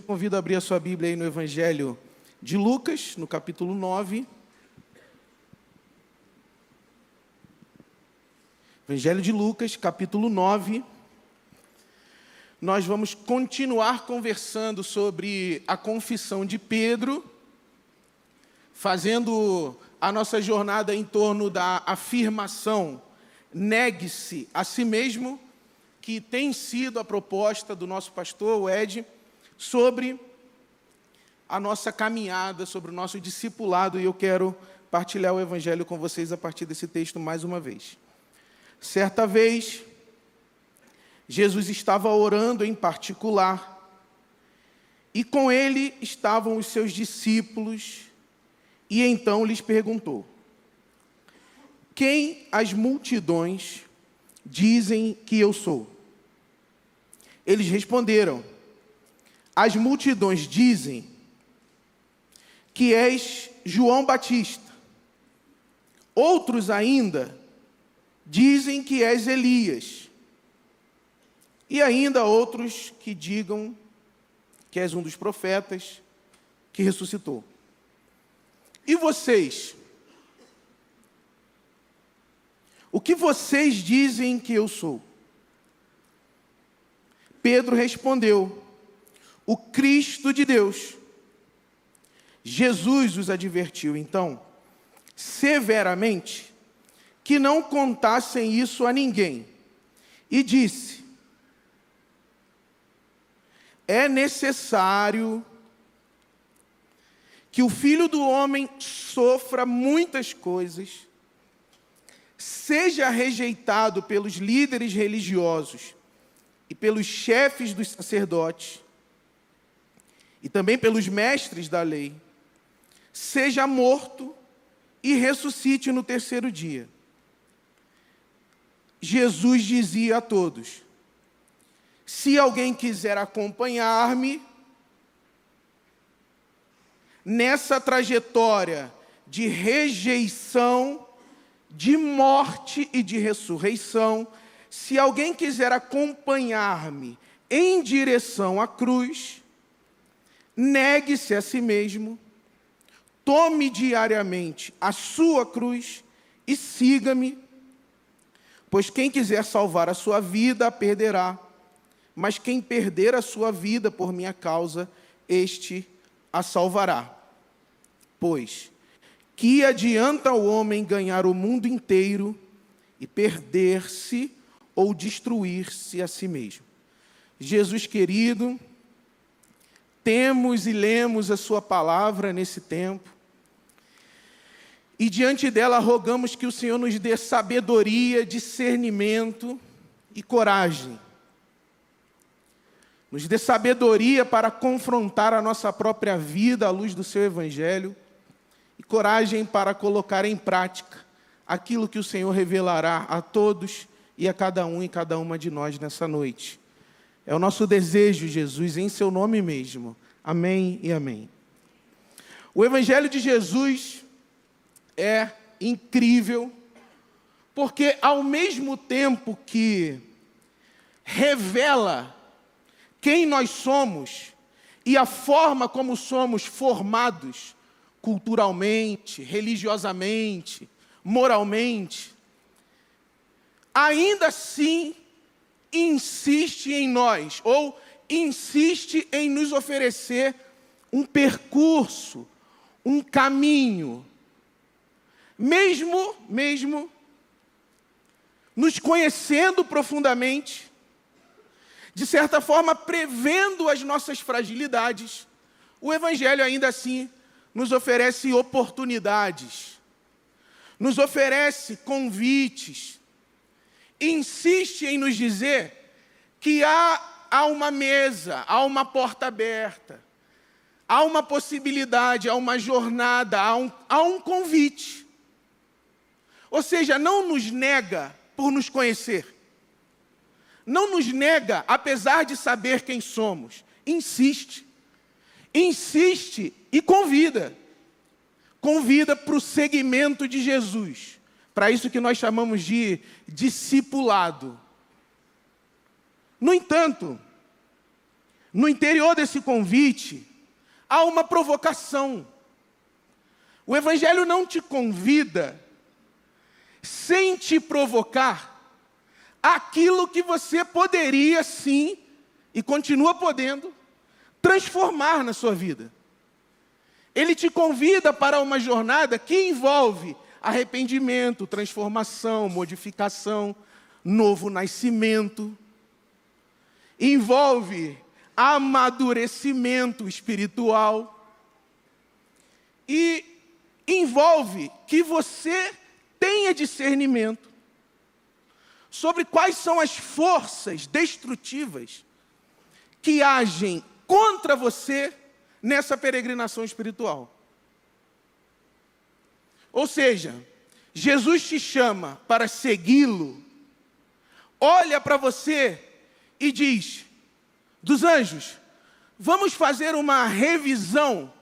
convido a abrir a sua Bíblia aí no Evangelho de Lucas, no capítulo 9. Evangelho de Lucas, capítulo 9. Nós vamos continuar conversando sobre a confissão de Pedro, fazendo a nossa jornada em torno da afirmação negue-se a si mesmo, que tem sido a proposta do nosso pastor, o Ed, sobre a nossa caminhada, sobre o nosso discipulado, e eu quero partilhar o evangelho com vocês a partir desse texto mais uma vez. Certa vez, Jesus estava orando em particular, e com ele estavam os seus discípulos, e então lhes perguntou: Quem as multidões dizem que eu sou? Eles responderam: as multidões dizem que és João Batista. Outros ainda dizem que és Elias. E ainda outros que digam que és um dos profetas que ressuscitou. E vocês? O que vocês dizem que eu sou? Pedro respondeu: o Cristo de Deus. Jesus os advertiu, então, severamente, que não contassem isso a ninguém, e disse: É necessário que o filho do homem sofra muitas coisas, seja rejeitado pelos líderes religiosos e pelos chefes dos sacerdotes e também pelos mestres da lei, seja morto e ressuscite no terceiro dia. Jesus dizia a todos: Se alguém quiser acompanhar-me nessa trajetória de rejeição, de morte e de ressurreição, se alguém quiser acompanhar-me em direção à cruz, negue-se a si mesmo, tome diariamente a sua cruz e siga-me. Pois quem quiser salvar a sua vida, a perderá. Mas quem perder a sua vida por minha causa, este a salvará. Pois, que adianta o homem ganhar o mundo inteiro e perder-se ou destruir-se a si mesmo? Jesus querido, temos e lemos a Sua palavra nesse tempo. E diante dela rogamos que o Senhor nos dê sabedoria, discernimento e coragem. Nos dê sabedoria para confrontar a nossa própria vida à luz do Seu Evangelho e coragem para colocar em prática aquilo que o Senhor revelará a todos e a cada um e cada uma de nós nessa noite. É o nosso desejo, Jesus, em seu nome mesmo. Amém e amém. O Evangelho de Jesus é incrível, porque ao mesmo tempo que revela quem nós somos e a forma como somos formados culturalmente, religiosamente, moralmente, ainda assim insiste em nós, ou insiste em nos oferecer um percurso, um caminho, mesmo, mesmo nos conhecendo profundamente, de certa forma prevendo as nossas fragilidades, o Evangelho ainda assim nos oferece oportunidades, nos oferece convites, insiste em nos dizer que há, há uma mesa, há uma porta aberta, há uma possibilidade, há uma jornada, há um, há um convite. Ou seja, não nos nega por nos conhecer, não nos nega apesar de saber quem somos, insiste, insiste e convida, convida para o segmento de Jesus para isso que nós chamamos de discipulado. No entanto, no interior desse convite, há uma provocação. O Evangelho não te convida sem te provocar aquilo que você poderia sim, e continua podendo, transformar na sua vida. Ele te convida para uma jornada que envolve arrependimento, transformação, modificação, novo nascimento. Envolve amadurecimento espiritual. E envolve que você tenha discernimento sobre quais são as forças destrutivas que agem contra você nessa peregrinação espiritual. Ou seja, Jesus te chama para segui-lo, olha para você e diz: dos anjos, vamos fazer uma revisão,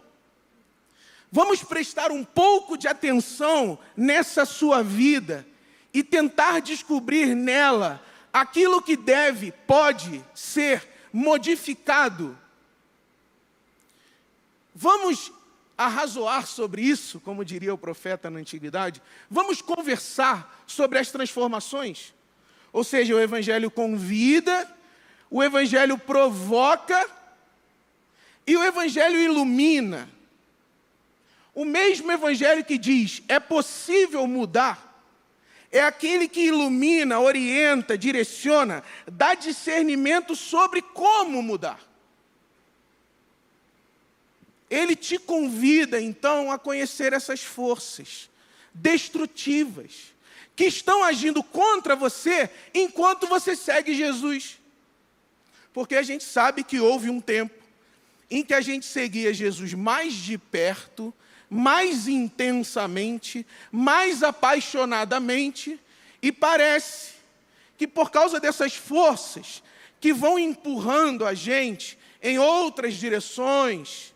vamos prestar um pouco de atenção nessa sua vida e tentar descobrir nela aquilo que deve, pode ser modificado. Vamos arrazoar sobre isso, como diria o profeta na antiguidade. Vamos conversar sobre as transformações. Ou seja, o Evangelho convida, o Evangelho provoca e o Evangelho ilumina. O mesmo Evangelho que diz é possível mudar, é aquele que ilumina, orienta, direciona, dá discernimento sobre como mudar. Ele te convida então a conhecer essas forças destrutivas que estão agindo contra você enquanto você segue Jesus. Porque a gente sabe que houve um tempo em que a gente seguia Jesus mais de perto, mais intensamente, mais apaixonadamente, e parece que por causa dessas forças que vão empurrando a gente em outras direções,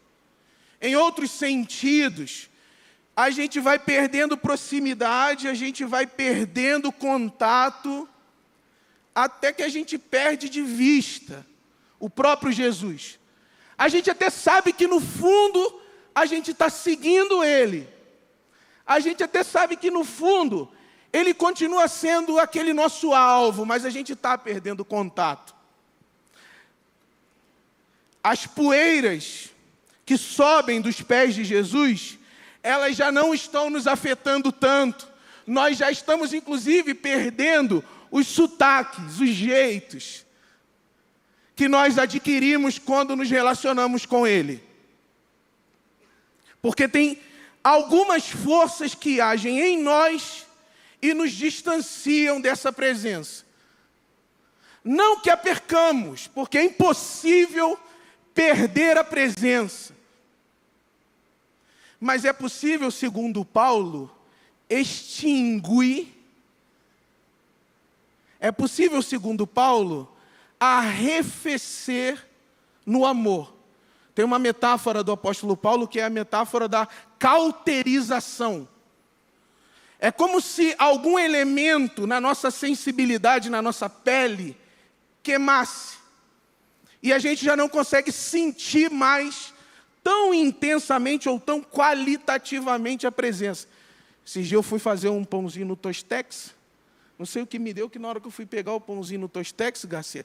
em outros sentidos, a gente vai perdendo proximidade, a gente vai perdendo contato, até que a gente perde de vista o próprio Jesus. A gente até sabe que no fundo a gente está seguindo Ele. A gente até sabe que no fundo Ele continua sendo aquele nosso alvo, mas a gente está perdendo contato. As poeiras que sobem dos pés de Jesus, elas já não estão nos afetando tanto. Nós já estamos, inclusive, perdendo os sotaques, os jeitos que nós adquirimos quando nos relacionamos com Ele. Porque tem algumas forças que agem em nós e nos distanciam dessa presença. Não que a percamos, porque é impossível perder a presença. Mas é possível, segundo Paulo, extinguir. É possível, segundo Paulo, arrefecer no amor. Tem uma metáfora do apóstolo Paulo que é a metáfora da cauterização. É como se algum elemento na nossa sensibilidade, na nossa pele, queimasse. E a gente já não consegue sentir mais tão intensamente ou tão qualitativamente a presença. Esse dia eu fui fazer um pãozinho no Tostex. Não sei o que me deu, que na hora que eu fui pegar o pãozinho no Tostex, Garcia,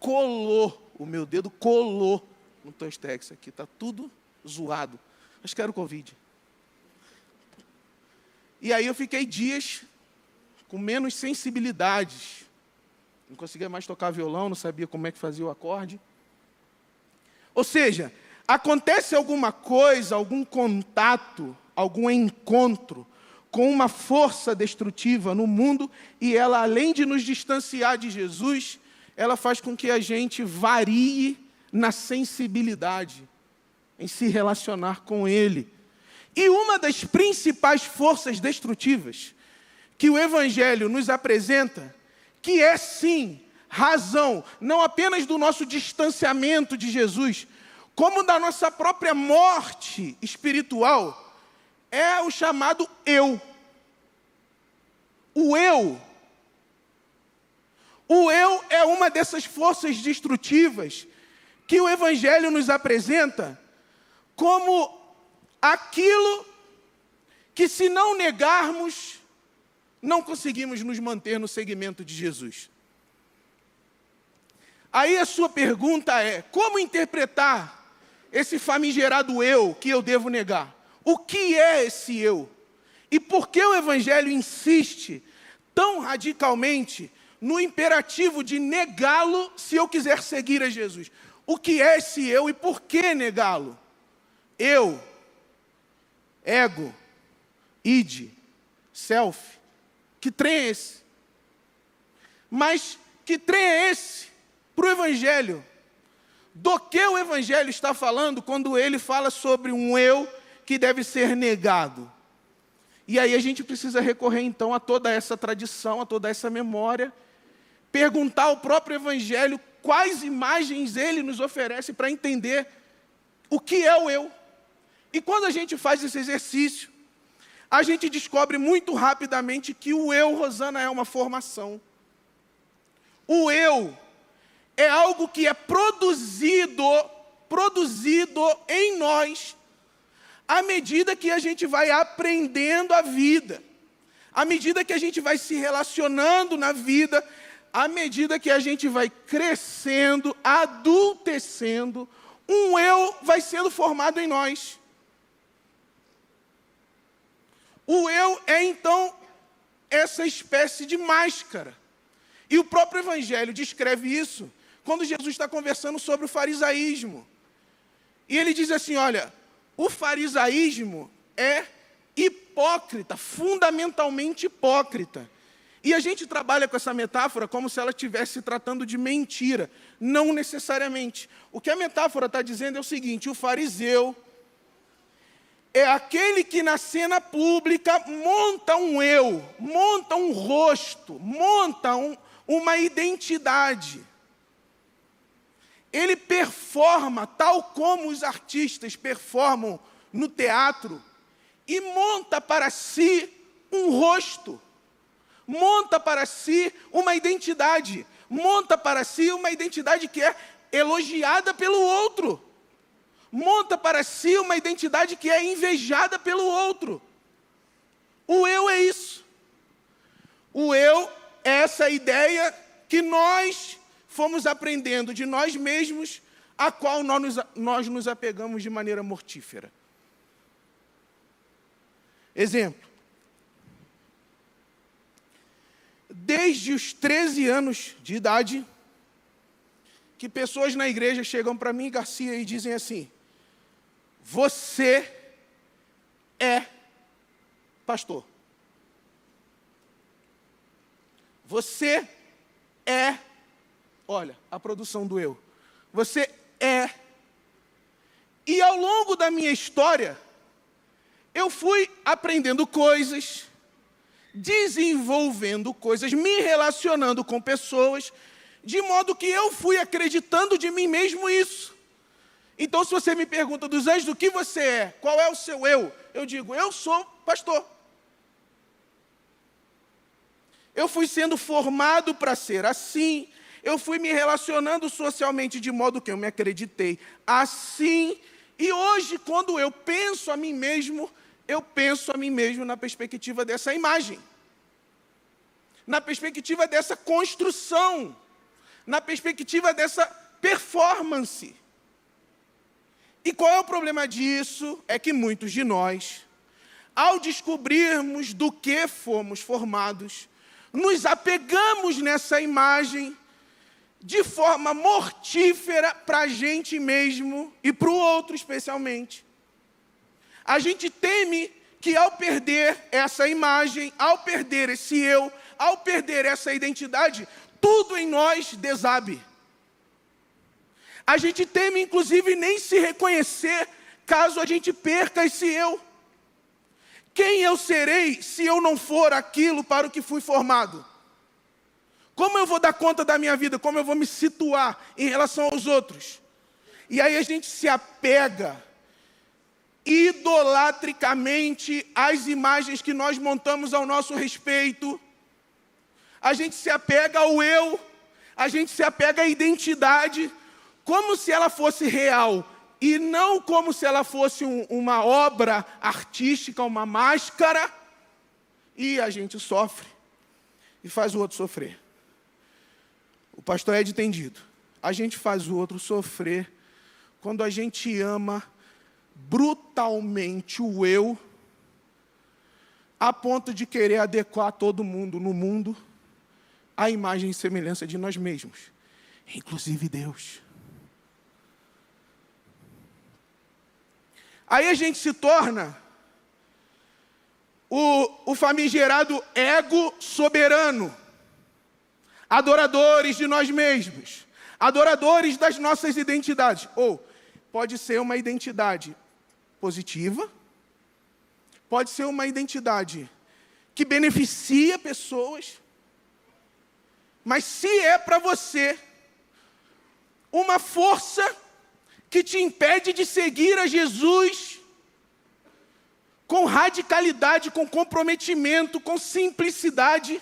colou, o meu dedo colou no Tostex aqui. Está tudo zoado. Acho que era o Covid. E aí eu fiquei dias com menos sensibilidades. Não conseguia mais tocar violão, não sabia como é que fazia o acorde. Ou seja, acontece alguma coisa, algum contato, algum encontro com uma força destrutiva no mundo e ela, além de nos distanciar de Jesus, ela faz com que a gente varie na sensibilidade, em se relacionar com Ele. E uma das principais forças destrutivas que o Evangelho nos apresenta, que é sim razão, não apenas do nosso distanciamento de Jesus, como da nossa própria morte espiritual, é o chamado eu. O eu. O eu é uma dessas forças destrutivas que o Evangelho nos apresenta como aquilo que, se não negarmos, não conseguimos nos manter no segmento de Jesus. Aí a sua pergunta é: como interpretar esse famigerado eu que eu devo negar? O que é esse eu? E por que o Evangelho insiste tão radicalmente no imperativo de negá-lo se eu quiser seguir a Jesus? O que é esse eu e por que negá-lo? Eu, ego, id, self. Que trem é esse? Mas que trem é esse para o Evangelho? Do que o Evangelho está falando quando ele fala sobre um eu que deve ser negado? E aí a gente precisa recorrer então a toda essa tradição, a toda essa memória, perguntar ao próprio Evangelho quais imagens ele nos oferece para entender o que é o eu. E quando a gente faz esse exercício, a gente descobre muito rapidamente que o eu, Rosana, é uma formação. O eu é algo que é produzido, produzido em nós, à medida que a gente vai aprendendo a vida, à medida que a gente vai se relacionando na vida, à medida que a gente vai crescendo, adultecendo, um eu vai sendo formado em nós. O eu é então essa espécie de máscara. E o próprio Evangelho descreve isso quando Jesus está conversando sobre o farisaísmo. E ele diz assim: olha, o farisaísmo é hipócrita, fundamentalmente hipócrita. E a gente trabalha com essa metáfora como se ela estivesse tratando de mentira. Não necessariamente. O que a metáfora está dizendo é o seguinte: o fariseu, é aquele que na cena pública monta um eu, monta um rosto, monta um, uma identidade. Ele performa tal como os artistas performam no teatro e monta para si um rosto, monta para si uma identidade, monta para si uma identidade que é elogiada pelo outro monta para si uma identidade que é invejada pelo outro. O eu é isso. O eu é essa ideia que nós fomos aprendendo de nós mesmos, a qual nós nos, nós nos apegamos de maneira mortífera. Exemplo. Desde os 13 anos de idade, que pessoas na igreja chegam para mim, Garcia, e dizem assim: você é pastor. Você é, olha, a produção do eu. Você é. E ao longo da minha história, eu fui aprendendo coisas, desenvolvendo coisas, me relacionando com pessoas, de modo que eu fui acreditando de mim mesmo isso. Então, se você me pergunta dos anjos, do que você é? Qual é o seu eu? Eu digo, eu sou pastor. Eu fui sendo formado para ser assim. Eu fui me relacionando socialmente de modo que eu me acreditei assim. E hoje, quando eu penso a mim mesmo, eu penso a mim mesmo na perspectiva dessa imagem, na perspectiva dessa construção, na perspectiva dessa performance. E qual é o problema disso? É que muitos de nós, ao descobrirmos do que fomos formados, nos apegamos nessa imagem de forma mortífera para a gente mesmo e para o outro, especialmente. A gente teme que ao perder essa imagem, ao perder esse eu, ao perder essa identidade, tudo em nós desabe. A gente teme, inclusive, nem se reconhecer caso a gente perca esse eu. Quem eu serei se eu não for aquilo para o que fui formado? Como eu vou dar conta da minha vida? Como eu vou me situar em relação aos outros? E aí a gente se apega idolatricamente às imagens que nós montamos ao nosso respeito. A gente se apega ao eu, a gente se apega à identidade como se ela fosse real e não como se ela fosse um, uma obra artística, uma máscara, e a gente sofre e faz o outro sofrer. O pastor Ed tem dito: a gente faz o outro sofrer quando a gente ama brutalmente o eu, a ponto de querer adequar todo mundo no mundo à imagem e semelhança de nós mesmos, inclusive Deus. Aí a gente se torna o, o famigerado ego soberano, adoradores de nós mesmos, adoradores das nossas identidades. Ou pode ser uma identidade positiva, pode ser uma identidade que beneficia pessoas, mas se é para você uma força que te impede de seguir a Jesus com radicalidade, com comprometimento, com simplicidade,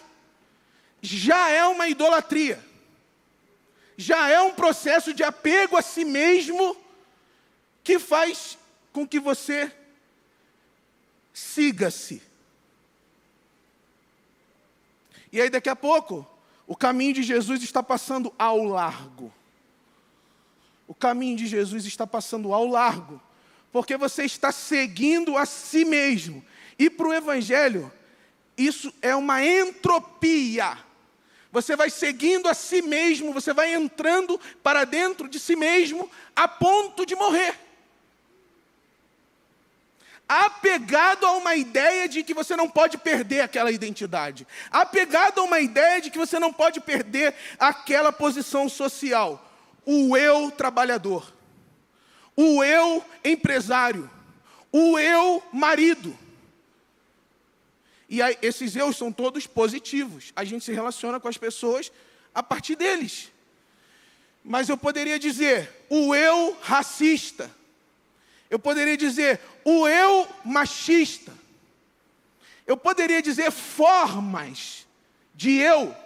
já é uma idolatria. Já é um processo de apego a si mesmo que faz com que você siga-se. E aí, daqui a pouco, o caminho de Jesus está passando ao largo o caminho de Jesus está passando ao largo, porque você está seguindo a si mesmo. E para o Evangelho, isso é uma entropia. Você vai seguindo a si mesmo, você vai entrando para dentro de si mesmo a ponto de morrer. Apegado a uma ideia de que você não pode perder aquela identidade. Apegado a uma ideia de que você não pode perder aquela posição social o eu trabalhador, o eu empresário, o eu marido. E aí, esses eus são todos positivos. A gente se relaciona com as pessoas a partir deles. Mas eu poderia dizer o eu racista. Eu poderia dizer o eu machista. Eu poderia dizer formas de eu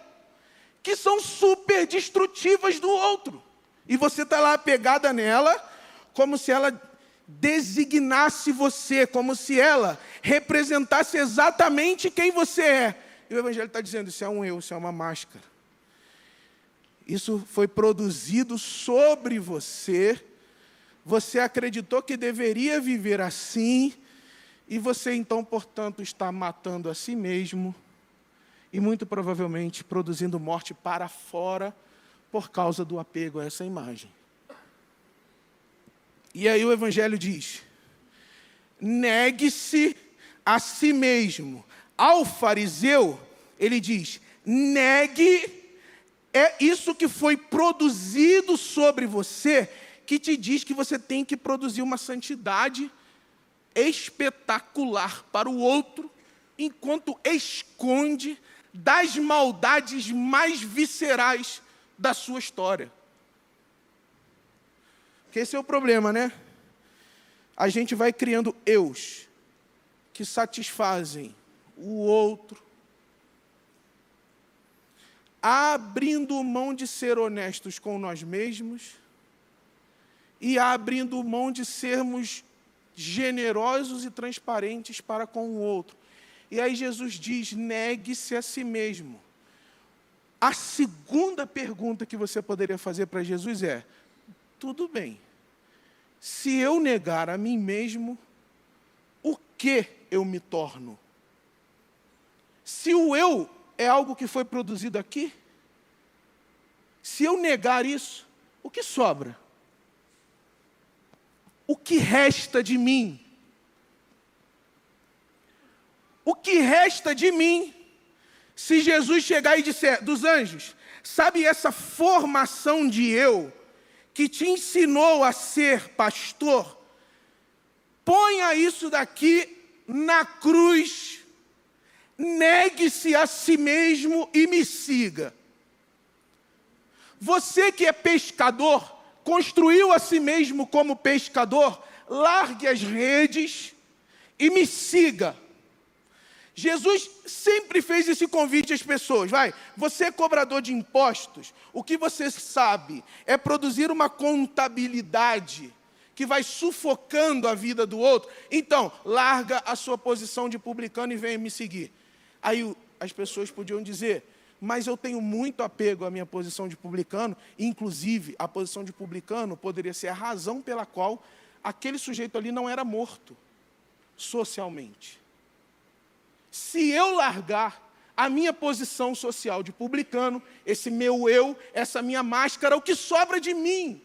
que são super destrutivas do outro. E você está lá apegada nela, como se ela designasse você, como se ela representasse exatamente quem você é. E o Evangelho está dizendo: isso é um eu, isso é uma máscara. Isso foi produzido sobre você. Você acreditou que deveria viver assim, e você então, portanto, está matando a si mesmo e muito provavelmente produzindo morte para fora por causa do apego a essa imagem. E aí o Evangelho diz: negue-se a si mesmo. Ao fariseu, ele diz: negue é isso que foi produzido sobre você, que te diz que você tem que produzir uma santidade espetacular para o outro, enquanto esconde das maldades mais viscerais da sua história. Que esse é o problema, né? A gente vai criando eus que satisfazem o outro, abrindo mão de ser honestos com nós mesmos e abrindo mão de sermos generosos e transparentes para com o outro. E aí Jesus diz: negue-se a si mesmo. A segunda pergunta que você poderia fazer para Jesus é: tudo bem, se eu negar a mim mesmo, o que eu me torno? Se o eu é algo que foi produzido aqui, se eu negar isso, o que sobra? O que resta de mim? O que resta de mim se Jesus chegar e disser, dos anjos, sabe essa formação de eu que te ensinou a ser pastor? Ponha isso daqui na cruz, negue-se a si mesmo e me siga. Você que é pescador, construiu a si mesmo como pescador, largue as redes e me siga. Jesus sempre fez esse convite às pessoas. Vai, você é cobrador de impostos, o que você sabe é produzir uma contabilidade que vai sufocando a vida do outro. Então, larga a sua posição de publicano e venha me seguir. Aí as pessoas podiam dizer: mas eu tenho muito apego à minha posição de publicano, inclusive a posição de publicano poderia ser a razão pela qual aquele sujeito ali não era morto socialmente. Se eu largar a minha posição social de publicano, esse meu eu, essa minha máscara, o que sobra de mim?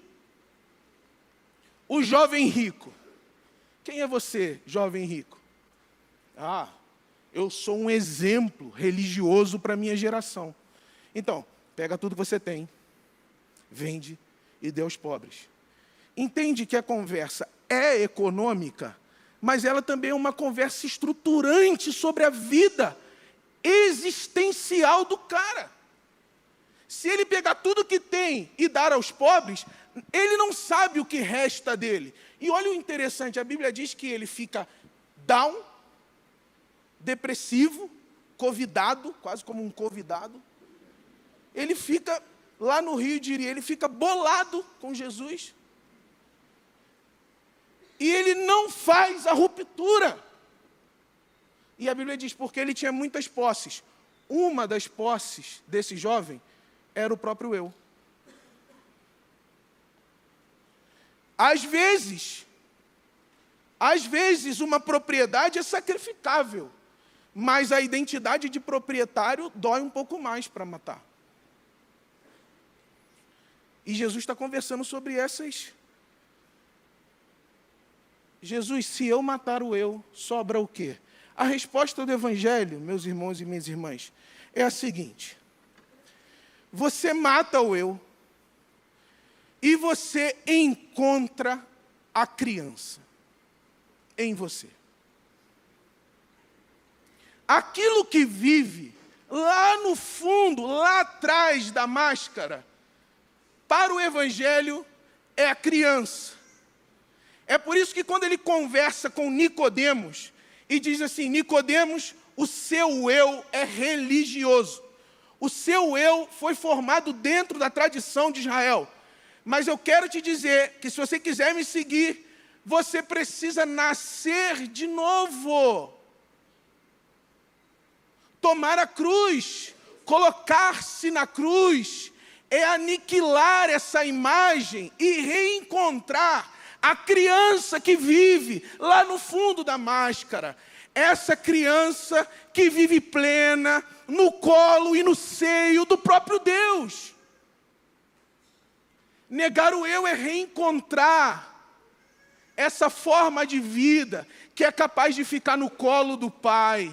O jovem rico. Quem é você, jovem rico? Ah, eu sou um exemplo religioso para a minha geração. Então, pega tudo que você tem, vende e dê aos pobres. Entende que a conversa é econômica, mas ela também é uma conversa estruturante sobre a vida existencial do cara. Se ele pegar tudo que tem e dar aos pobres, ele não sabe o que resta dele. E olha o interessante, a Bíblia diz que ele fica down, depressivo, convidado, quase como um convidado. Ele fica, lá no Rio, diria, ele fica bolado com Jesus e ele não faz a ruptura. E a Bíblia diz, porque ele tinha muitas posses. Uma das posses desse jovem era o próprio eu. Às vezes, às vezes uma propriedade é sacrificável, mas a identidade de proprietário dói um pouco mais para matar. E Jesus está conversando sobre essas Jesus, se eu matar o eu, sobra o quê? A resposta do Evangelho, meus irmãos e minhas irmãs, é a seguinte: você mata o eu e você encontra a criança em você. Aquilo que vive lá no fundo, lá atrás da máscara, para o Evangelho é a criança. É por isso que quando ele conversa com Nicodemos e diz assim: Nicodemos, o seu eu é religioso. O seu eu foi formado dentro da tradição de Israel. Mas eu quero te dizer que se você quiser me seguir, você precisa nascer de novo. Tomar a cruz, colocar-se na cruz, é aniquilar essa imagem e reencontrar a criança que vive lá no fundo da máscara, essa criança que vive plena no colo e no seio do próprio Deus. Negar o eu é reencontrar essa forma de vida que é capaz de ficar no colo do Pai,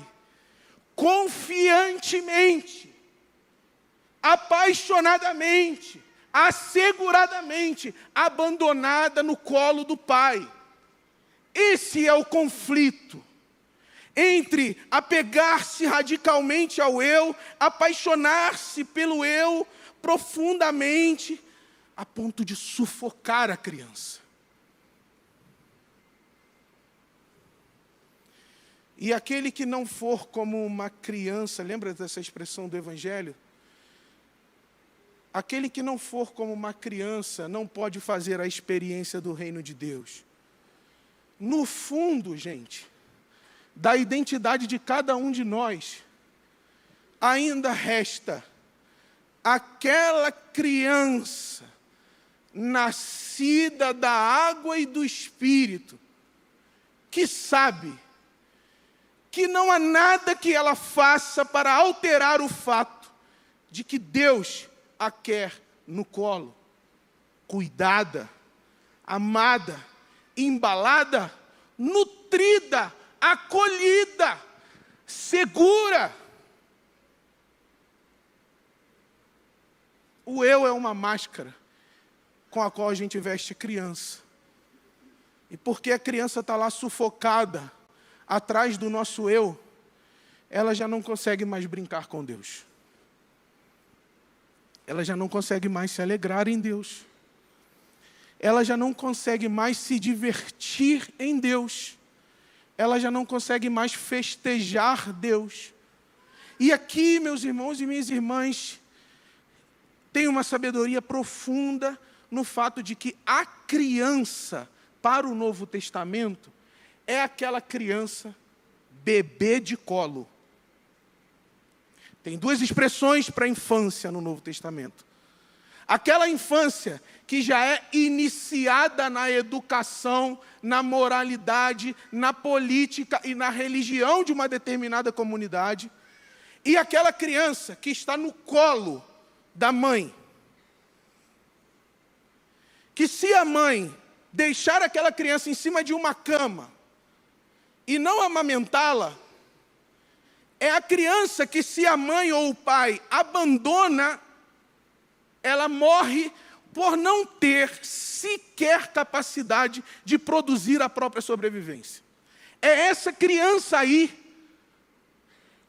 confiantemente, apaixonadamente, asseguradamente abandonada no colo do Pai. Esse é o conflito entre apegar-se radicalmente ao eu, apaixonar-se pelo eu profundamente, a ponto de sufocar a criança. E aquele que não for como uma criança, lembra dessa expressão do Evangelho? Aquele que não for como uma criança não pode fazer a experiência do reino de Deus. No fundo, gente, da identidade de cada um de nós, ainda resta aquela criança nascida da água e do espírito, que sabe que não há nada que ela faça para alterar o fato de que Deus a quer no colo, cuidada, amada, embalada, nutrida, acolhida, segura. O eu é uma máscara com a qual a gente veste criança. E porque a criança está lá sufocada atrás do nosso eu, ela já não consegue mais brincar com Deus ela já não consegue mais se alegrar em Deus. Ela já não consegue mais se divertir em Deus. ela já não consegue mais festejar Deus. E aqui, meus irmãos e minhas irmãs, tem uma sabedoria profunda no fato de que a criança, para o Novo Testamento, é aquela criança bebê de colo. Tem duas expressões para infância no Novo Testamento. Aquela infância que já é iniciada na educação, na moralidade, na política e na religião de uma determinada comunidade, e aquela criança que está no colo da mãe. Que se a mãe deixar aquela criança em cima de uma cama e não amamentá-la, é a criança que, se a mãe ou o pai abandona, ela morre por não ter sequer capacidade de produzir a própria sobrevivência. É essa criança aí,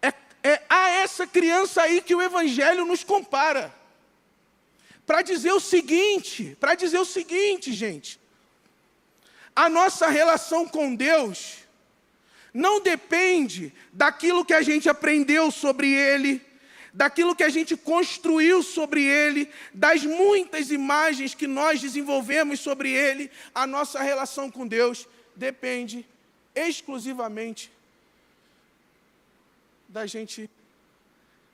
é, é a essa criança aí que o Evangelho nos compara. Para dizer o seguinte, para dizer o seguinte, gente, a nossa relação com Deus não depende daquilo que a gente aprendeu sobre Ele, daquilo que a gente construiu sobre Ele, das muitas imagens que nós desenvolvemos sobre Ele. A nossa relação com Deus depende exclusivamente da gente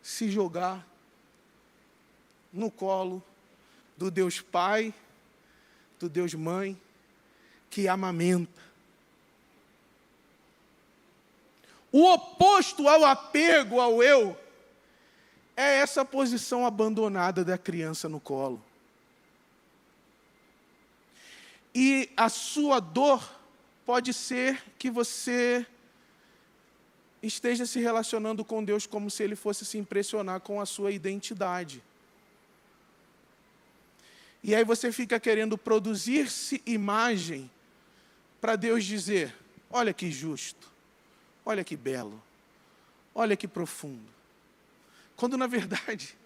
se jogar no colo do Deus Pai, do Deus Mãe, que amamenta O oposto ao apego ao eu é essa posição abandonada da criança no colo. E a sua dor pode ser que você esteja se relacionando com Deus como se ele fosse se impressionar com a sua identidade. E aí você fica querendo produzir-se imagem para Deus dizer: olha que justo, Olha que belo, olha que profundo. Quando na verdade,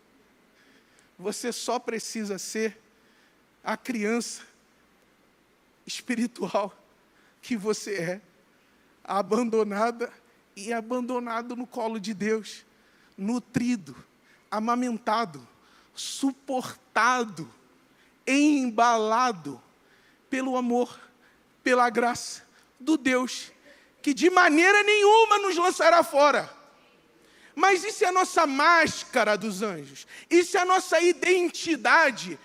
você só precisa ser a criança espiritual que você é, abandonada e abandonado no colo de Deus, nutrido, amamentado, suportado, embalado pelo amor, pela graça do Deus que de maneira nenhuma nos lançará fora. Mas isso é a nossa máscara dos anjos, isso é a nossa identidade,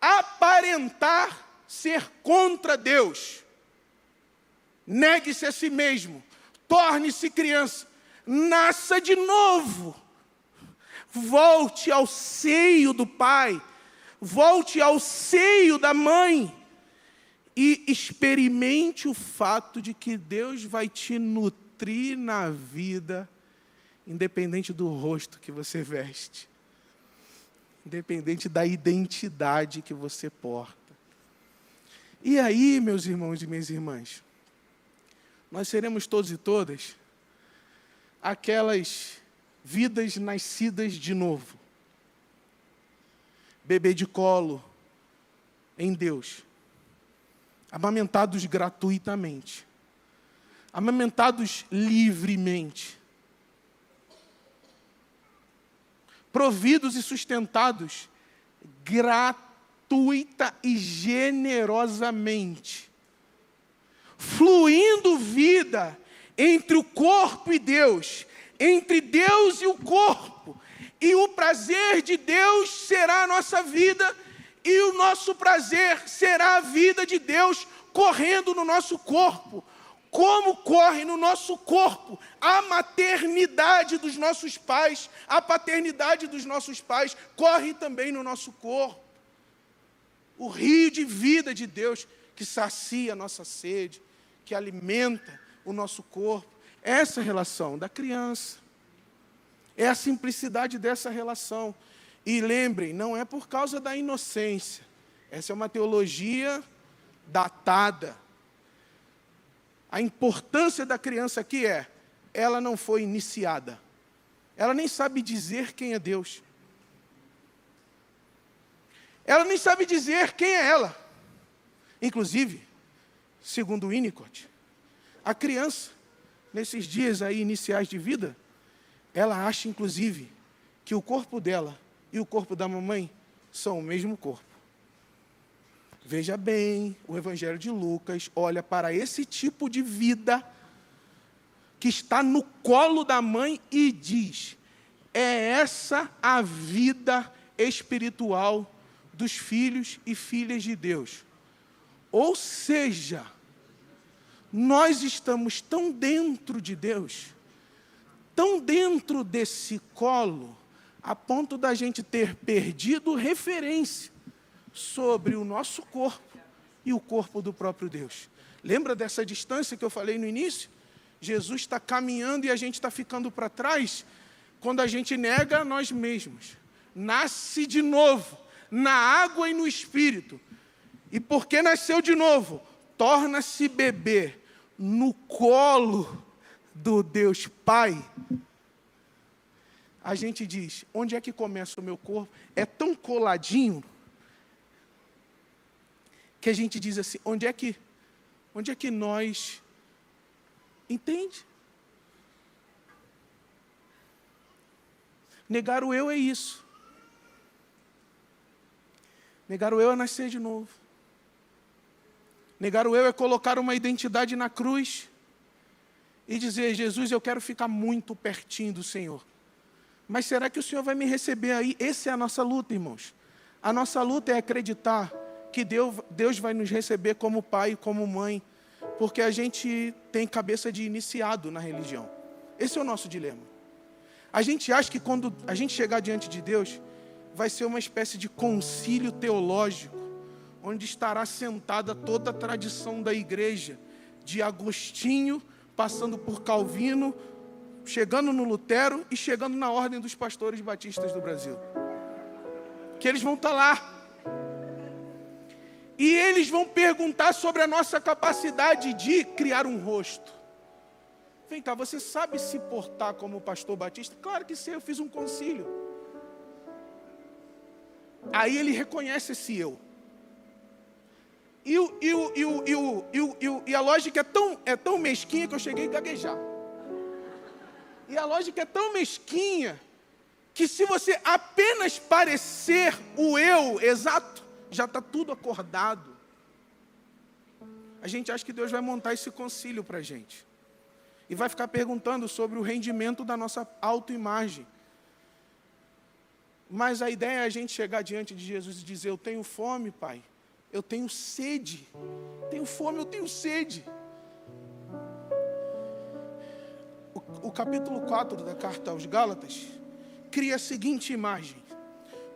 aparentar ser contra Deus. Negue-se a si mesmo, torne-se criança, nasça de novo, volte ao seio do Pai, volte ao seio da mãe e experimente o fato de que Deus vai te nutrir na vida, independente do rosto que você veste, independente da identidade que você porta. E aí, meus irmãos e minhas irmãs, nós seremos todos e todas aquelas vidas nascidas de novo, bebê de colo em Deus amamentados gratuitamente, amamentados livremente, providos e sustentados gratuita e generosamente, fluindo vida entre o corpo e Deus, entre Deus e o corpo, e o prazer de Deus será a nossa vida e o nosso prazer será a vida de Deus correndo no nosso corpo. Como corre no nosso corpo a maternidade dos nossos pais, a paternidade dos nossos pais, corre também no nosso corpo. O rio de vida de Deus que sacia a nossa sede, que alimenta o nosso corpo. Essa relação da criança. É a simplicidade dessa relação. E lembrem, não é por causa da inocência. Essa é uma teologia datada. A importância da criança aqui é, ela não foi iniciada. Ela nem sabe dizer quem é Deus. Ela nem sabe dizer quem é ela. Inclusive, segundo Winnicott, a criança nesses dias aí iniciais de vida, ela acha inclusive que o corpo dela e o corpo da mamãe são o mesmo corpo. Veja bem, o Evangelho de Lucas olha para esse tipo de vida que está no colo da mãe e diz: é essa a vida espiritual dos filhos e filhas de Deus. Ou seja, nós estamos tão dentro de Deus, tão dentro desse colo, a ponto da gente ter perdido referência sobre o nosso corpo e o corpo do próprio Deus. Lembra dessa distância que eu falei no início? Jesus está caminhando e a gente está ficando para trás quando a gente nega nós mesmos. Nasce de novo, na água e no espírito. E porque nasceu de novo, torna-se bebê no colo do Deus Pai a gente diz: onde é que começa o meu corpo? É tão coladinho que a gente diz assim: onde é que, onde é que nós entende? Negar o eu é isso. Negar o eu é nascer de novo. Negar o eu é colocar uma identidade na cruz e dizer: Jesus, eu quero ficar muito pertinho do Senhor. Mas será que o Senhor vai me receber aí? Essa é a nossa luta, irmãos. A nossa luta é acreditar que Deus, Deus vai nos receber como pai como mãe, porque a gente tem cabeça de iniciado na religião. Esse é o nosso dilema. A gente acha que quando a gente chegar diante de Deus, vai ser uma espécie de concílio teológico, onde estará sentada toda a tradição da igreja, de Agostinho, passando por Calvino, chegando no Lutero e chegando na ordem dos pastores batistas do Brasil. Que eles vão estar tá lá. E eles vão perguntar sobre a nossa capacidade de criar um rosto. Vem cá, você sabe se portar como pastor batista? Claro que sei, eu fiz um concílio. Aí ele reconhece esse eu. E, e, e, e, e, e a lógica é tão, é tão mesquinha que eu cheguei a gaguejar. E a lógica é tão mesquinha que se você apenas parecer o eu exato, já está tudo acordado. A gente acha que Deus vai montar esse concílio para a gente. E vai ficar perguntando sobre o rendimento da nossa autoimagem. Mas a ideia é a gente chegar diante de Jesus e dizer: Eu tenho fome, Pai. Eu tenho sede. Tenho fome, eu tenho sede. O capítulo 4 da carta aos Gálatas cria a seguinte imagem: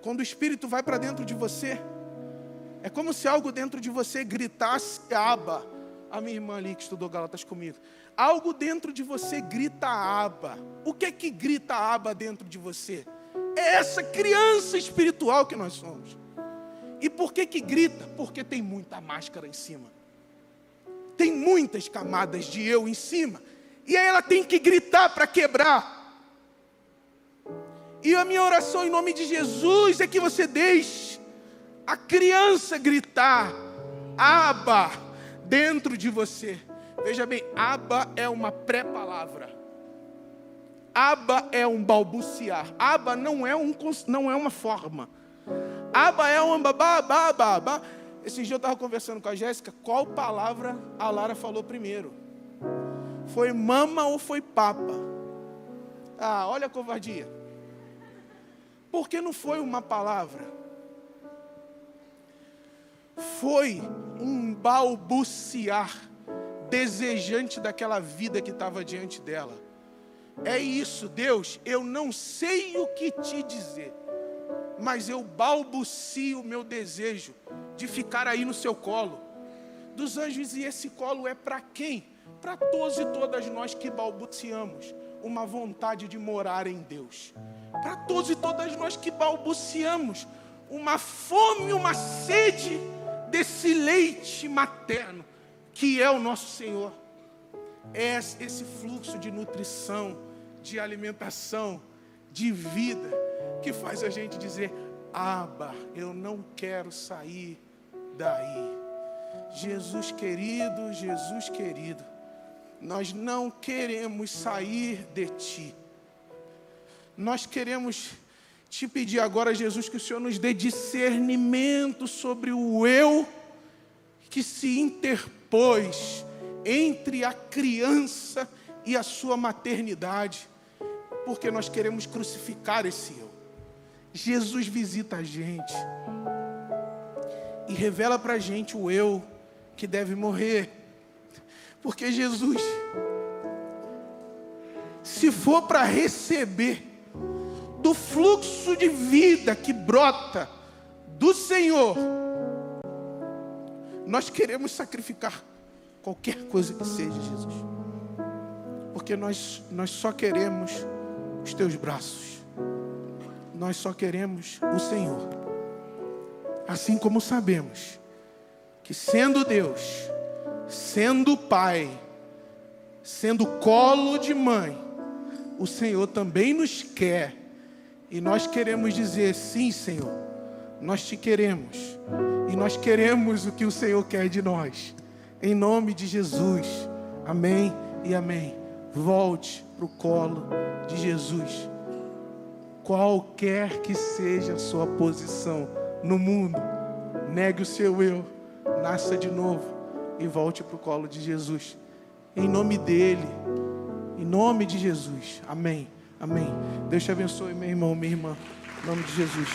quando o Espírito vai para dentro de você, é como se algo dentro de você gritasse aba. A minha irmã ali que estudou Gálatas comigo. Algo dentro de você grita aba. O que é que grita aba dentro de você? É essa criança espiritual que nós somos. E por que que grita? Porque tem muita máscara em cima. Tem muitas camadas de eu em cima. E aí ela tem que gritar para quebrar. E a minha oração em nome de Jesus é que você deixe a criança gritar, Aba, dentro de você. Veja bem, Aba é uma pré-palavra. Aba é um balbuciar. Aba não é, um, não é uma forma. Aba é um babá, babá, babá. Esse dia eu estava conversando com a Jéssica, qual palavra a Lara falou primeiro? Foi mama ou foi papa? Ah, olha a covardia. Porque não foi uma palavra. Foi um balbuciar desejante daquela vida que estava diante dela. É isso, Deus, eu não sei o que te dizer, mas eu balbucio o meu desejo de ficar aí no seu colo. Dos anjos, e esse colo é para quem? Para todos e todas nós que balbuciamos uma vontade de morar em Deus. Para todos e todas nós que balbuciamos uma fome, uma sede desse leite materno que é o nosso Senhor. É esse fluxo de nutrição, de alimentação, de vida que faz a gente dizer: Aba, eu não quero sair daí. Jesus querido, Jesus querido. Nós não queremos sair de ti. Nós queremos te pedir agora, Jesus, que o Senhor nos dê discernimento sobre o eu que se interpôs entre a criança e a sua maternidade, porque nós queremos crucificar esse eu. Jesus visita a gente e revela para a gente o eu que deve morrer, porque Jesus, se for para receber do fluxo de vida que brota do Senhor, nós queremos sacrificar qualquer coisa que seja, Jesus, porque nós, nós só queremos os teus braços, nós só queremos o Senhor, assim como sabemos que, sendo Deus, sendo Pai, sendo colo de mãe, o Senhor também nos quer, e nós queremos dizer: sim, Senhor, nós te queremos, e nós queremos o que o Senhor quer de nós. Em nome de Jesus. Amém e amém. Volte para o colo de Jesus. Qualquer que seja a sua posição no mundo, negue o seu eu, nasça de novo e volte para o colo de Jesus. Em nome dele, em nome de Jesus. Amém. Amém. Deus te abençoe, meu irmão, minha irmã. Em nome de Jesus.